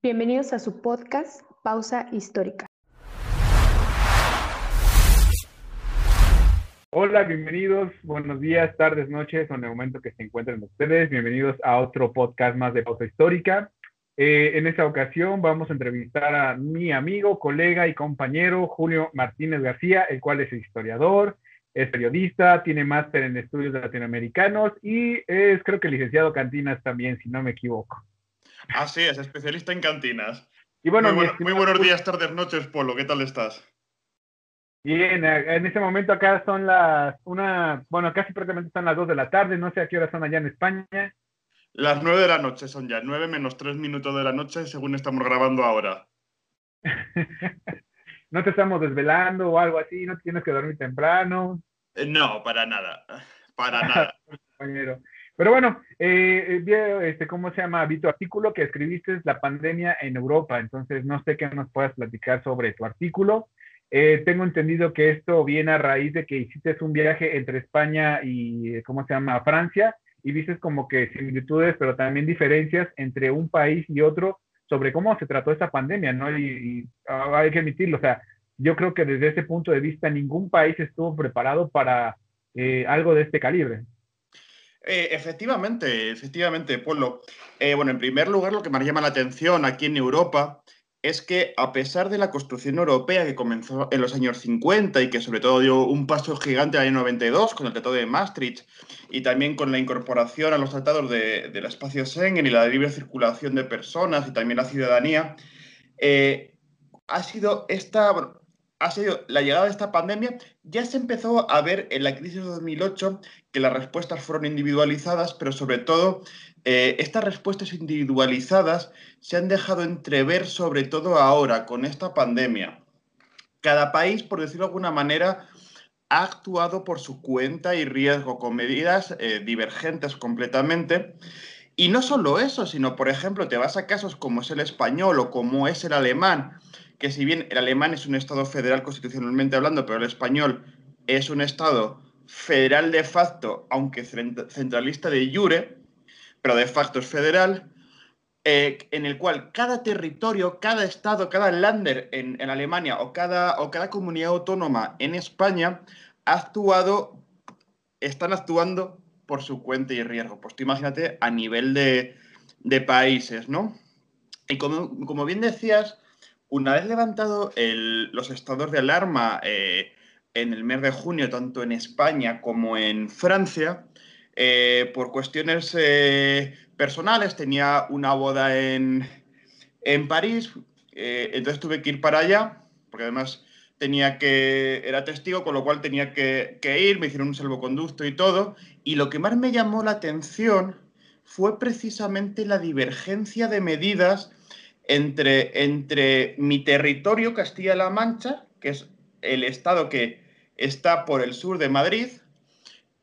Bienvenidos a su podcast Pausa Histórica. Hola, bienvenidos, buenos días, tardes, noches, en el momento que se encuentren ustedes. Bienvenidos a otro podcast más de Pausa Histórica. Eh, en esta ocasión vamos a entrevistar a mi amigo, colega y compañero Julio Martínez García, el cual es historiador, es periodista, tiene máster en estudios latinoamericanos y es creo que licenciado cantinas también, si no me equivoco. Así es, especialista en cantinas. Y bueno, muy, buenos días, tardes, noches, Polo. ¿Qué tal estás? Bien, en este momento acá son las una, bueno, casi prácticamente son las dos de la tarde, no sé a qué hora son allá en España. Las nueve de la noche son ya, nueve menos tres minutos de la noche según estamos grabando ahora. no te estamos desvelando o algo así, no tienes que dormir temprano. Eh, no, para nada, para nada. Pero bueno, eh, vi, este, ¿cómo se llama? Vi tu artículo que escribiste la pandemia en Europa, entonces no sé qué nos puedas platicar sobre tu artículo. Eh, tengo entendido que esto viene a raíz de que hiciste un viaje entre España y, ¿cómo se llama?, Francia, y viste como que similitudes, pero también diferencias entre un país y otro sobre cómo se trató esta pandemia, ¿no? Y, y ah, hay que admitirlo, o sea, yo creo que desde ese punto de vista ningún país estuvo preparado para eh, algo de este calibre. Eh, efectivamente, efectivamente, Polo. Eh, bueno, en primer lugar, lo que más llama la atención aquí en Europa es que a pesar de la construcción europea que comenzó en los años 50 y que sobre todo dio un paso gigante en el año 92 con el Tratado de Maastricht y también con la incorporación a los tratados de, del espacio Schengen y la libre circulación de personas y también la ciudadanía, eh, ha sido esta, ha sido la llegada de esta pandemia, ya se empezó a ver en la crisis de 2008 que las respuestas fueron individualizadas, pero sobre todo eh, estas respuestas individualizadas se han dejado entrever sobre todo ahora con esta pandemia. Cada país, por decirlo de alguna manera, ha actuado por su cuenta y riesgo con medidas eh, divergentes completamente. Y no solo eso, sino, por ejemplo, te vas a casos como es el español o como es el alemán, que si bien el alemán es un Estado federal constitucionalmente hablando, pero el español es un Estado federal de facto, aunque centralista de jure, pero de facto es federal, eh, en el cual cada territorio, cada estado, cada lander en, en, Alemania o cada, o cada comunidad autónoma en España ha actuado, están actuando por su cuenta y riesgo. Pues tú imagínate a nivel de, de países, ¿no? Y como, como bien decías, una vez levantado los estados de alarma eh, en el mes de junio, tanto en España como en Francia, eh, por cuestiones eh, personales, tenía una boda en, en París, entonces tuve que ir para allá, porque además tenía que, era testigo, con lo cual tenía que, que ir, me hicieron un salvoconducto y todo, y lo que más me llamó la atención fue precisamente la divergencia de medidas entre, entre mi territorio, Castilla-La Mancha, que es el estado que está por el sur de Madrid,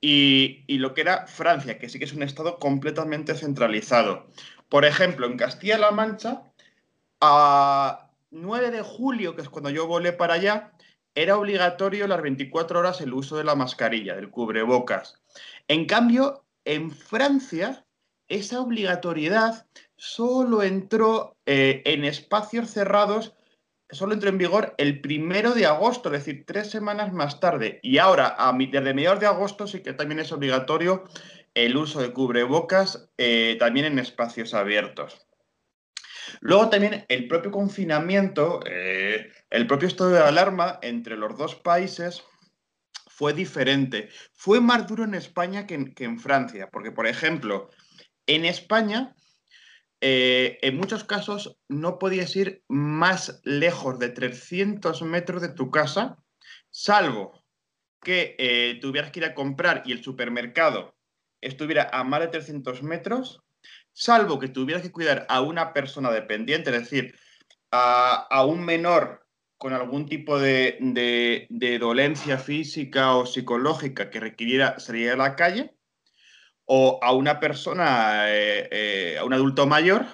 y, y, lo que era Francia, que sí que es un estado completamente centralizado. Por ejemplo, en Castilla-La Mancha, a 9 de julio, que es cuando yo volé para allá, era obligatorio las 24 horas el uso de la mascarilla, del cubrebocas. En cambio, en Francia, esa obligatoriedad solo entró eh, en espacios cerrados, solo entró en vigor el primero de agosto, es decir, tres semanas más tarde. Y ahora, a, desde mediados de agosto, sí que también es obligatorio el uso de cubrebocas eh, también en espacios abiertos. Luego también el propio confinamiento, eh, el propio estado de alarma entre los dos países fue diferente. Fue más duro en España que en, que en Francia, porque, por ejemplo, en España eh, en muchos casos no podías ir más lejos de 300 metros de tu casa, salvo que eh, tuvieras que ir a comprar y el supermercado estuviera a más de 300 metros, salvo que tuvieras que cuidar a una persona dependiente, es decir, a, un menor con algún tipo de, de, dolencia física o psicológica que requiriera salir a la calle, o a una persona, eh, eh, a un adulto mayor,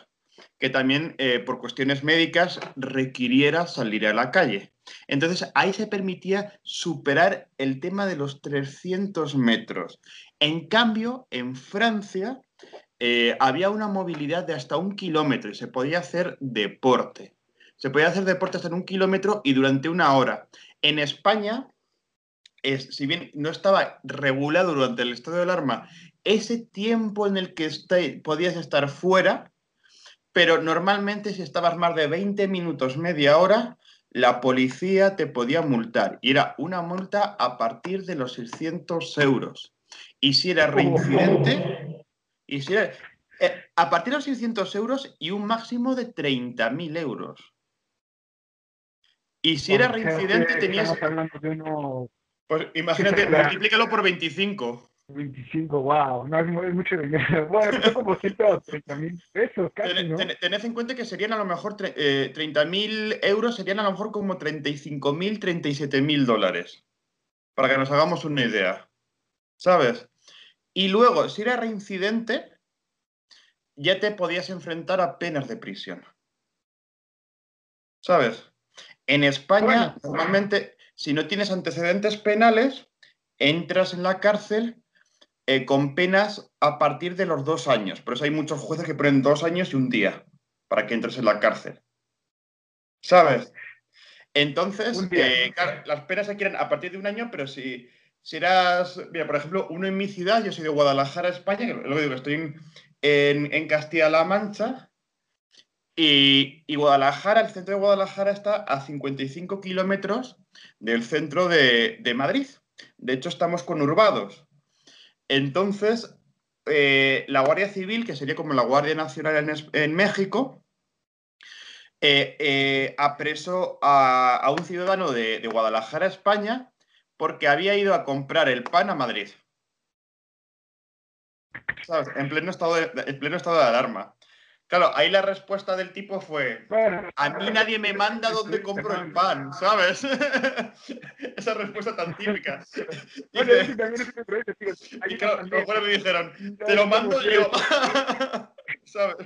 que también eh, por cuestiones médicas requiriera salir a la calle. Entonces ahí se permitía superar el tema de los 300 metros. En cambio, en Francia había una movilidad de hasta un kilómetro y se podía hacer deporte. Se podía hacer deporte hasta en un kilómetro y durante una hora. En España, es, si bien no estaba regulado durante el estado de alarma ese tiempo en el que podías estar fuera, pero normalmente si estabas más de 20 minutos, media hora, la policía te podía multar. Y era una multa a partir de los 600 euros. Y si era reincidente, y si era, eh, a partir de los 600 euros y un máximo de 30.000 euros. Y si era reincidente, tenías. Pues imagínate, multiplícalo por 25. 25, wow, no es, mucho dinero. Bueno, es como 130 mil pesos casi, ¿no? tened en cuenta que serían a lo mejor 30 eh, mil euros, serían a lo mejor como 35 mil, 37 mil dólares. Para que nos hagamos una idea. ¿Sabes? Y luego, si era reincidente, ya te podías enfrentar a penas de prisión. ¿Sabes? En España, normalmente, si no tienes antecedentes penales, entras en la cárcel eh, con penas a partir de los dos años. Por eso hay muchos jueces que ponen dos años y un día para que entres en la cárcel. ¿Sabes? Entonces, eh, las penas se quieren a partir de un año, pero si, si eras, mira, por ejemplo, uno en mi ciudad, yo soy de Guadalajara, España, que lo digo, estoy en, Castilla-La Mancha, y, Guadalajara, el centro de Guadalajara está a 55 kilómetros del centro de, de Madrid. De hecho, estamos conurbados. Entonces, eh, la Guardia Civil, que sería como la Guardia Nacional en, México, eh, eh, apresó a, un ciudadano de, Guadalajara, España, porque había ido a comprar el pan a Madrid. En pleno estado en pleno estado de alarma. Claro, ahí la respuesta del tipo fue, a mí nadie me manda dónde compro el pan, ¿sabes? Esa respuesta tan típica. y claro, luego me dijeron, te lo mando yo. ¿Sabes?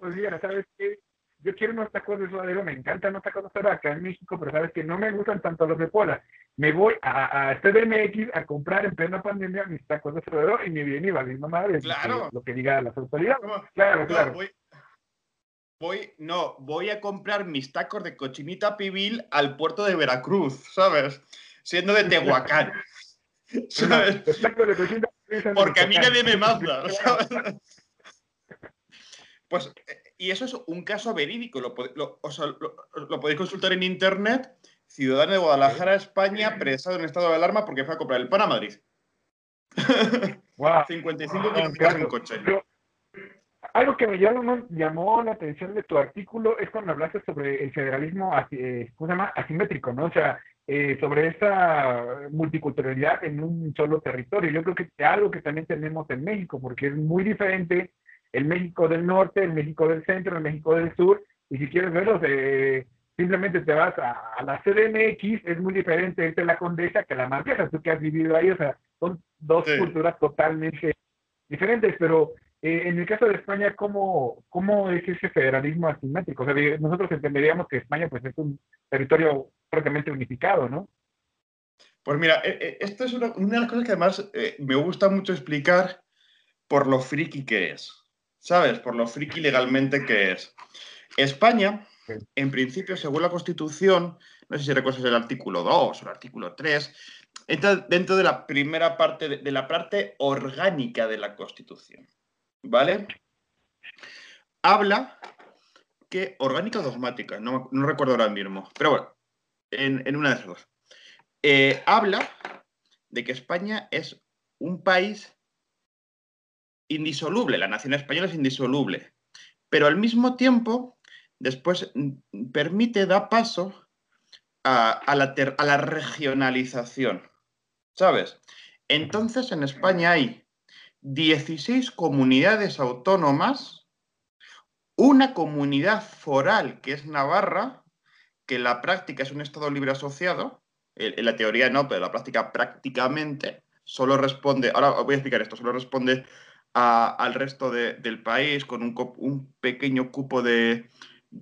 Pues mira, ¿sabes qué? Yo quiero unos tacos de suadero, me encantan los tacos de suadero acá en México, pero sabes que no me gustan tanto los de Pola. Me voy a, a CDMX a comprar en plena pandemia mis tacos de suadero y me viene y mi mamá claro. lo que diga las autoridades. Claro, claro voy, no, voy a comprar mis tacos de cochinita pibil al puerto de Veracruz, ¿sabes? Siendo de Tehuacán. ¿sabes? Porque a mí nadie me manda, ¿sabes? Pues, y eso es un caso verídico, lo, podéis consultar en internet. Ciudadano de Guadalajara, España, presado en estado de alarma porque fue a comprar el pan a Madrid. Wow. 55 kilómetros en coche. Algo que me llamó, la atención de tu artículo es cuando hablaste sobre el federalismo eh, asimétrico, ¿no? O sea, eh, sobre esa multiculturalidad en un solo territorio. Yo creo que es algo que también tenemos en México, porque es muy diferente el México del norte, el México del centro, el México del sur, y si quieres verlos, eh, simplemente te vas a, la CDMX, es muy diferente irte la Condesa que la Marquesa, tú que has vivido ahí, o sea, son dos culturas totalmente diferentes, pero eh, en el caso de España, ¿cómo, ¿cómo es ese federalismo asimétrico? O sea, nosotros entenderíamos que España pues, es un territorio prácticamente unificado, ¿no? Pues mira, eh, eh, esto es una, de las cosas que además me gusta mucho explicar por lo friki que es, ¿sabes? Por lo friki legalmente que es. España, en principio, según la Constitución, no sé si recuerdas el artículo 2 o el artículo 3, entra dentro de la primera parte, de la parte orgánica de la Constitución. ¿Vale? Habla que orgánica dogmática, no, recuerdo ahora mismo, pero bueno, en, una de esas dos. Eh, habla de que España es un país indisoluble, la nación española es indisoluble, pero al mismo tiempo después permite, da paso a, la, a la regionalización, ¿sabes? Entonces en España hay 16 comunidades autónomas, una comunidad foral que es Navarra, que en la práctica es un Estado libre asociado, en la teoría no, pero en la práctica prácticamente solo responde, ahora voy a explicar esto, solo responde al resto del país con un, pequeño cupo de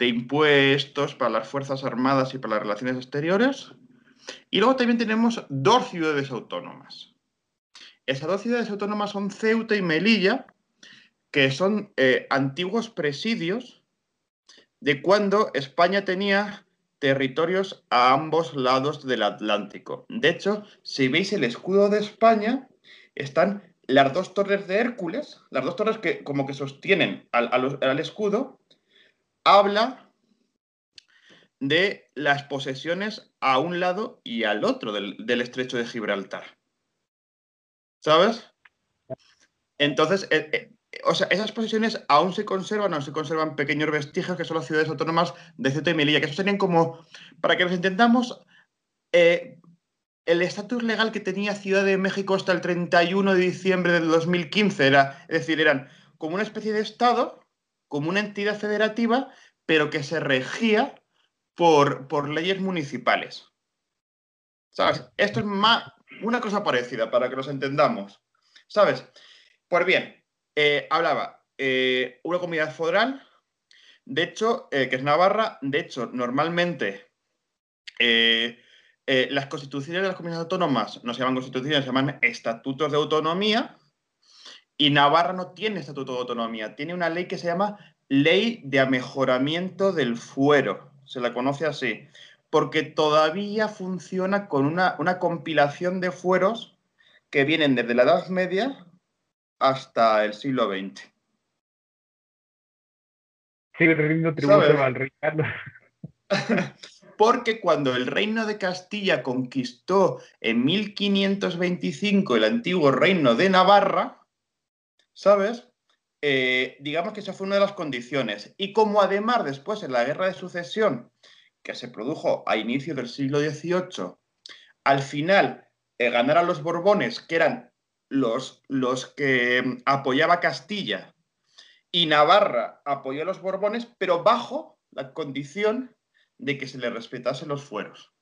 impuestos para las Fuerzas Armadas y para las relaciones exteriores. Y luego también tenemos dos ciudades autónomas, esas dos ciudades autónomas son Ceuta y Melilla, que son eh, antiguos presidios de cuando España tenía territorios a ambos lados del Atlántico. De hecho, si veis el escudo de España, están las dos torres de Hércules, las dos torres que como que sostienen al, escudo, habla de las posesiones a un lado y al otro del estrecho de Gibraltar. ¿Sabes? Entonces, eh, eh, o sea, esas posiciones aún se conservan, aún se conservan pequeños vestigios que son las ciudades autónomas de Ceuta y Melilla, que eso serían como, para que nos entendamos, eh, el estatus legal que tenía Ciudad de México hasta el 31 de diciembre del 2015 era, es decir, eran como una especie de Estado, como una entidad federativa, pero que se regía por, por leyes municipales. ¿Sabes? Esto es más una cosa parecida para que nos entendamos. ¿Sabes? Pues bien, eh, hablaba eh, una comunidad federal, de hecho, eh, que es Navarra, de hecho, normalmente las constituciones de las comunidades autónomas no se llaman constituciones, se llaman estatutos de autonomía, y Navarra no tiene estatuto de autonomía, tiene una ley que se llama Ley de Amejoramiento del Fuero, se la conoce así, porque todavía funciona con una, una compilación de fueros que vienen desde la Edad Media hasta el siglo XX. Sigue rindiendo tributo al rey Carlos. Porque cuando el reino de Castilla conquistó en 1525 el antiguo reino de Navarra, ¿sabes? Eh, digamos que esa fue una de las condiciones. Y como además después en la guerra de sucesión, que se produjo a inicio del siglo XVIII, al final eh, ganaron los Borbones, que eran los, los que mm, apoyaba Castilla y Navarra apoyó a los Borbones, pero bajo la condición de que se le respetase los fueros.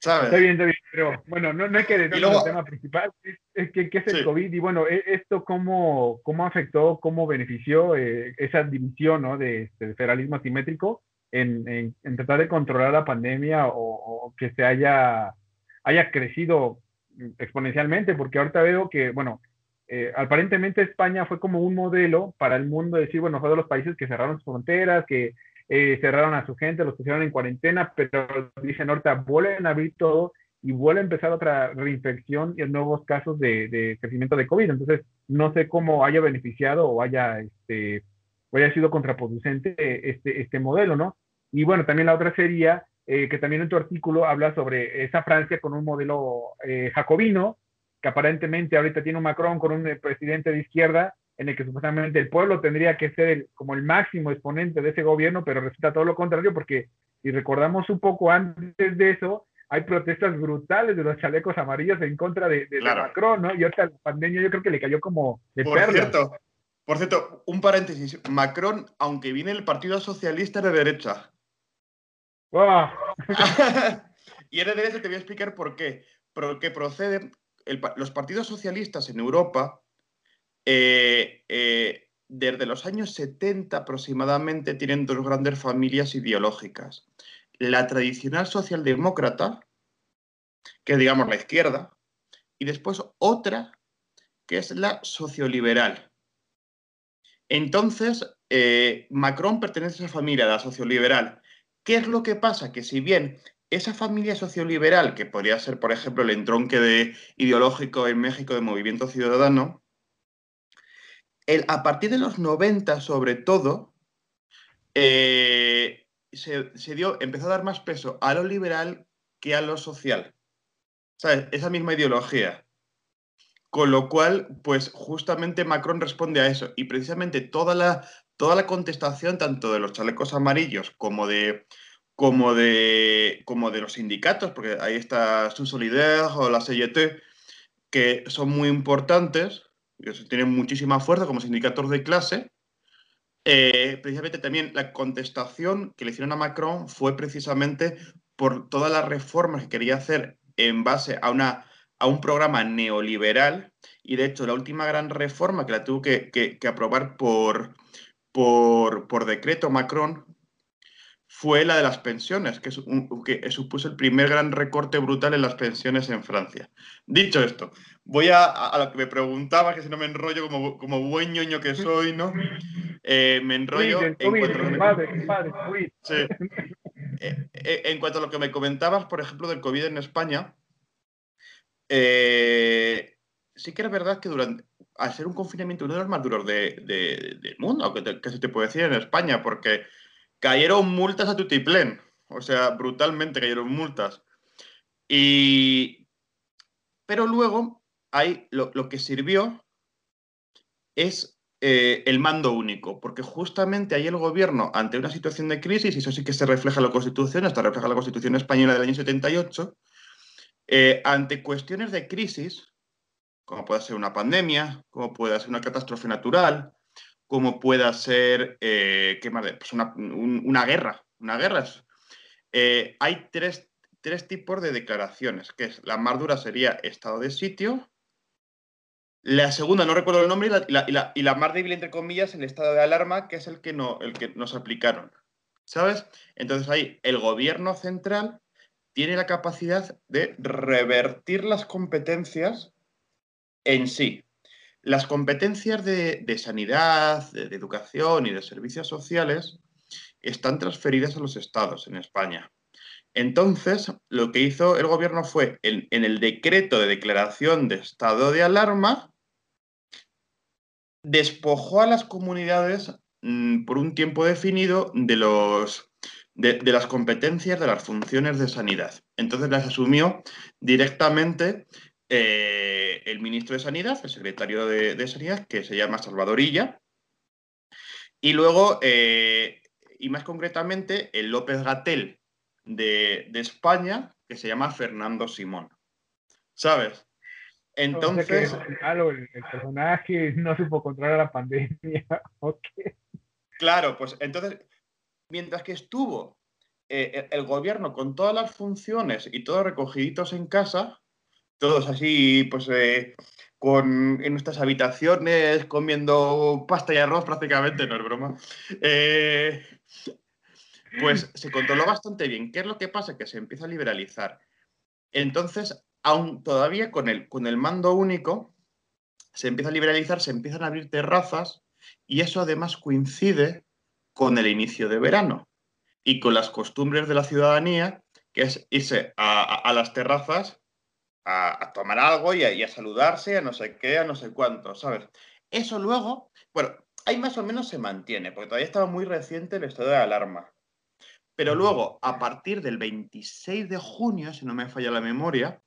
¿Sabes? Está bien, está bien, pero bueno, no, no hay que decir el tema principal, es, que, es el COVID y bueno, e, esto cómo, cómo afectó, cómo benefició eh, esa división ¿no? de, este, federalismo asimétrico en, en, tratar de controlar la pandemia o, que se haya, haya crecido exponencialmente, porque ahorita veo que, bueno, eh, aparentemente España fue como un modelo para el mundo, decir, bueno, fue de los países que cerraron sus fronteras, que eh, cerraron a su gente, los pusieron en cuarentena, pero dicen ahorita vuelven a abrir todo y vuelve a empezar otra reinfección y nuevos casos de, crecimiento de COVID. Entonces, no sé cómo haya beneficiado o haya, este, o haya sido contraproducente este, este modelo, ¿no? Y bueno, también la otra sería eh, que también en tu artículo habla sobre esa Francia con un modelo eh, jacobino, que aparentemente ahorita tiene un Macron con un eh, presidente de izquierda, en el que supuestamente el pueblo tendría que ser como el máximo exponente de ese gobierno, pero resulta todo lo contrario, porque si recordamos un poco antes de eso, hay protestas brutales de los chalecos amarillos en contra de, Macron, ¿no? Y ahorita la pandemia yo creo que le cayó como de Por cierto, por cierto, un paréntesis. Macron, aunque viene el Partido Socialista de derecha, y en derecho te voy a explicar por qué. Porque proceden los partidos socialistas en Europa, eh, eh, desde los años 70 aproximadamente, tienen dos grandes familias ideológicas. La tradicional socialdemócrata, que es, digamos, la izquierda, y después otra, que es la socioliberal. Entonces, eh, Macron pertenece a esa familia, la socioliberal, ¿Qué es lo que pasa? Que si bien esa familia socioliberal, que podría ser, por ejemplo, el entronque de, ideológico en México de movimiento ciudadano, a partir de los 90, sobre todo, eh, se, dio, empezó a dar más peso a lo liberal que a lo social. ¿Sabes? Esa misma ideología. Con lo cual, pues justamente Macron responde a eso. Y precisamente toda la, toda la contestación, tanto de los chalecos amarillos como de, como de, como de los sindicatos, porque ahí está su Solidaire o la CGT, que son muy importantes, que tienen muchísima fuerza como sindicatos de clase. Eh, precisamente también la contestación que le hicieron a Macron fue precisamente por todas las reformas que quería hacer en base a, una, a un programa neoliberal. Y de hecho, la última gran reforma que la tuvo que aprobar por, por, decreto Macron fue la de las pensiones, que, que, supuso el primer gran recorte brutal en las pensiones en Francia. Dicho esto, voy a, lo que me preguntaba, que si no me enrollo como, como buen ñoño que soy, ¿no? Eh, me enrollo en, cuanto a lo que me comentabas, por ejemplo, del COVID en España. Eh, sí que era verdad que durante, al ser un confinamiento uno de los más duros del mundo, que, se te puede decir en España, porque cayeron multas a tutiplén, o sea, brutalmente cayeron multas. Y, pero luego, hay, lo, que sirvió es eh, el mando único, porque justamente ahí el gobierno, ante una situación de crisis, y eso sí que se refleja en la Constitución, hasta refleja la Constitución española del año 78, eh, ante cuestiones de crisis, como puede ser una pandemia, como puede ser una catástrofe natural, como pueda ser eh, ¿qué más? Pues una, guerra. Una guerra eh, hay tres, tipos de declaraciones, que es la más dura sería estado de sitio, la segunda, no recuerdo el nombre, y la, más débil, entre comillas, el estado de alarma, que es el que, no, el que nos aplicaron. ¿Sabes? Entonces ahí el gobierno central tiene la capacidad de revertir las competencias en sí. Las competencias de, sanidad, de, educación y de servicios sociales están transferidas a los estados en España. Entonces, lo que hizo el gobierno fue, en, el decreto de declaración de estado de alarma, despojó a las comunidades mm, por un tiempo definido de, los, de, las competencias de las funciones de sanidad. Entonces las asumió directamente eh, el ministro de Sanidad, el secretario de, Sanidad, que se llama Salvadorilla, y luego, eh, y más concretamente, el López Gatel de, España, que se llama Fernando Simón. ¿Sabes? Entonces. claro, el, personaje no supo controlar la pandemia. Claro, pues entonces, mientras que estuvo eh, el gobierno con todas las funciones y todos recogiditos en casa, todos así, pues, eh, con, en nuestras habitaciones, comiendo pasta y arroz prácticamente, no es broma. Eh, pues se controló bastante bien. ¿Qué es lo que pasa? Que se empieza a liberalizar. Entonces, aún todavía con el, con el mando único, se empieza a liberalizar, se empiezan a abrir terrazas y eso además coincide con el inicio de verano y con las costumbres de la ciudadanía, que es irse a las terrazas a, tomar algo y a, saludarse, a no sé qué, a no sé cuánto, ¿sabes? Eso luego, bueno, ahí más o menos se mantiene, porque todavía estaba muy reciente el estado de alarma. Pero luego, a partir del 26 de junio, si no me falla la memoria,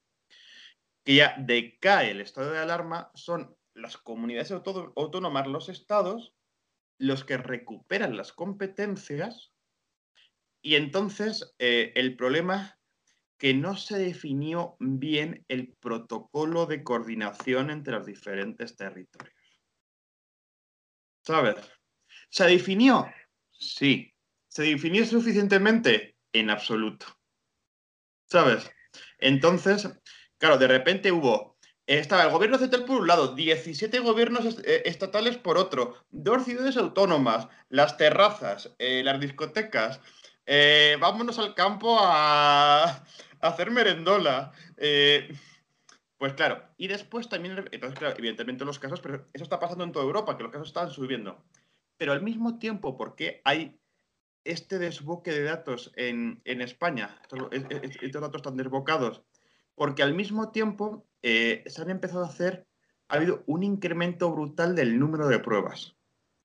que ya decae el estado de alarma, son las comunidades autónomas, los estados, los que recuperan las competencias y entonces eh, el problema que no se definió bien el protocolo de coordinación entre los diferentes territorios. ¿Sabes? ¿Se definió? Sí. ¿Se definió suficientemente? En absoluto. ¿Sabes? Entonces, claro, de repente hubo, estaba el gobierno central por un lado, 17 gobiernos eh, estatales por otro, dos ciudades autónomas, las terrazas, eh, las discotecas, eh, vámonos al campo a, hacer merendola. Pues claro, y después también, entonces, claro, evidentemente los casos, pero eso está pasando en toda Europa, que los casos están subiendo. Pero al mismo tiempo, ¿por qué hay este desboque de datos en, España? Estos, datos están desbocados. Porque al mismo tiempo eh, se han empezado a hacer, ha habido un incremento brutal del número de pruebas.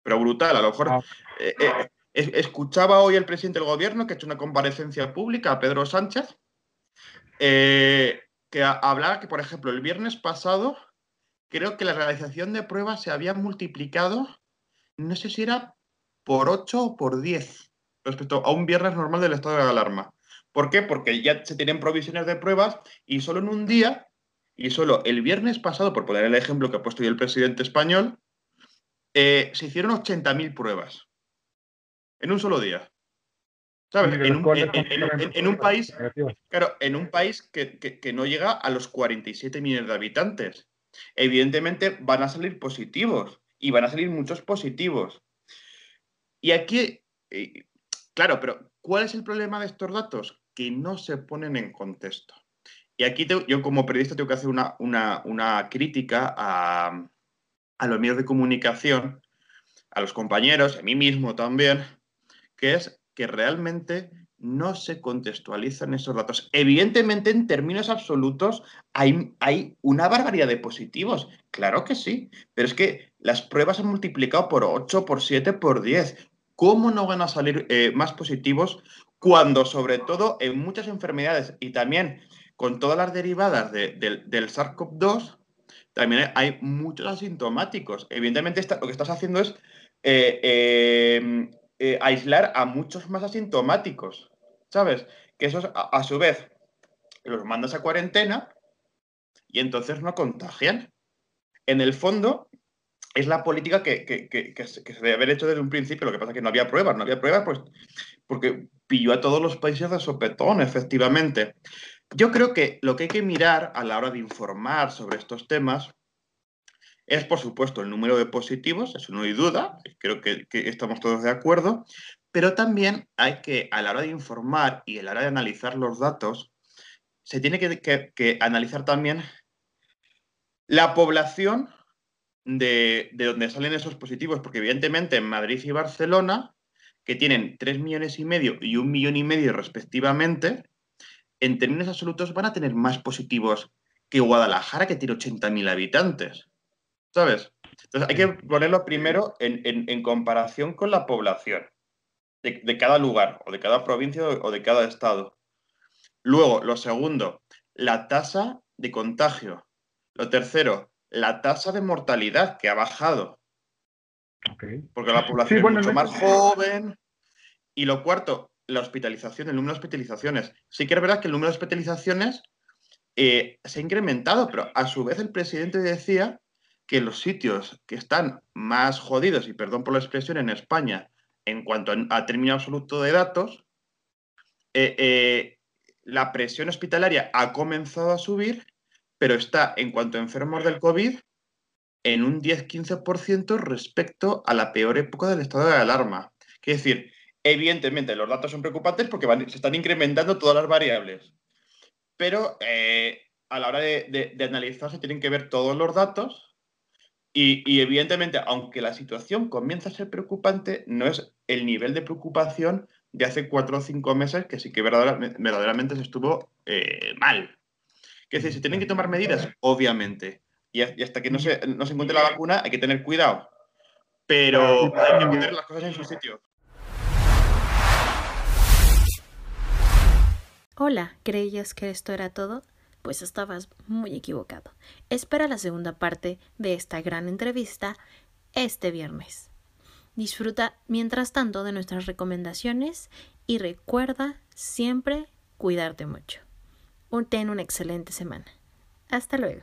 Pero brutal, a lo mejor. Ah. Eh, escuchaba hoy el presidente del gobierno que ha hecho una comparecencia pública a Pedro Sánchez eh, que hablaba que, por ejemplo, el viernes pasado, creo que la realización de pruebas se había multiplicado, no sé si era por 8 o por 10 respecto a un viernes normal del estado de alarma. ¿Por qué? Porque ya se tienen provisiones de pruebas y solo en un día, y solo el viernes pasado, por poner el ejemplo que ha puesto hoy el presidente español, eh, se hicieron 80.000 pruebas en un solo día. En un, país, claro, en un país que, no llega a los 47 millones de habitantes. Evidentemente van a salir positivos y van a salir muchos positivos. Y aquí, Claro, pero ¿cuál es el problema de estos datos? Que no se ponen en contexto. Y aquí yo como periodista tengo que hacer una, crítica a, los medios de comunicación, a los compañeros, a mí mismo también, que es que realmente no se contextualizan esos datos. Evidentemente, en términos absolutos, hay, hay, una barbaridad de positivos. Claro que sí, pero es que las pruebas han multiplicado por 8, por 7, por 10. ¿Cómo no van a salir eh, más positivos cuando, sobre todo, en muchas enfermedades y también con todas las derivadas del SARS-CoV-2, también hay muchos asintomáticos? Evidentemente, lo que estás haciendo es eh, eh, eh, aislar a muchos más asintomáticos, ¿sabes? Que esos, a, su vez, los mandas a cuarentena y entonces no contagian. En el fondo, es la política que, se debe haber hecho desde un principio. Lo que pasa es que no había pruebas, no había pruebas pues, porque pilló a todos los países de sopetón, efectivamente. Yo creo que lo que hay que mirar a la hora de informar sobre estos temas es, por supuesto, el número de positivos, eso no hay duda, creo que, estamos todos de acuerdo, pero también hay que, a la hora de informar y a la hora de analizar los datos, se tiene que, analizar también la población de, de, donde salen esos positivos, porque evidentemente en Madrid y Barcelona, que tienen 3 millones y medio y un millón y medio respectivamente, en términos absolutos van a tener más positivos que Guadalajara, que tiene 80.000 habitantes. ¿Sabes? Entonces hay que ponerlo primero en, comparación con la población de, cada lugar, o de cada provincia o de cada estado. Luego, lo segundo, la tasa de contagio. Lo tercero, la tasa de mortalidad que ha bajado. Porque la población es mucho más joven. Y lo cuarto, la hospitalización, el número de hospitalizaciones. Sí que es verdad que el número de hospitalizaciones eh, se ha incrementado, pero a su vez el presidente decía que los sitios que están más jodidos, y perdón por la expresión, en España, en cuanto a, término absoluto de datos, eh, eh, la presión hospitalaria ha comenzado a subir, pero está, en cuanto a enfermos del COVID, en un 10-15% respecto a la peor época del estado de alarma. Es decir, evidentemente los datos son preocupantes porque se están incrementando todas las variables, pero eh, a la hora de, de analizar se tienen que ver todos los datos y, evidentemente, aunque la situación comienza a ser preocupante, no es el nivel de preocupación de hace cuatro o cinco meses que sí que verdaderamente, se estuvo eh, mal. Que decir, se tienen que tomar medidas, obviamente. Y, hasta que no se, no se encuentre la vacuna hay que tener cuidado. Pero hay que poner las cosas en su sitio. Hola, ¿creías que esto era todo? pues estabas muy equivocado. Espera la segunda parte de esta gran entrevista este viernes. Disfruta mientras tanto de nuestras recomendaciones y recuerda siempre cuidarte mucho. Ten una excelente semana. Hasta luego.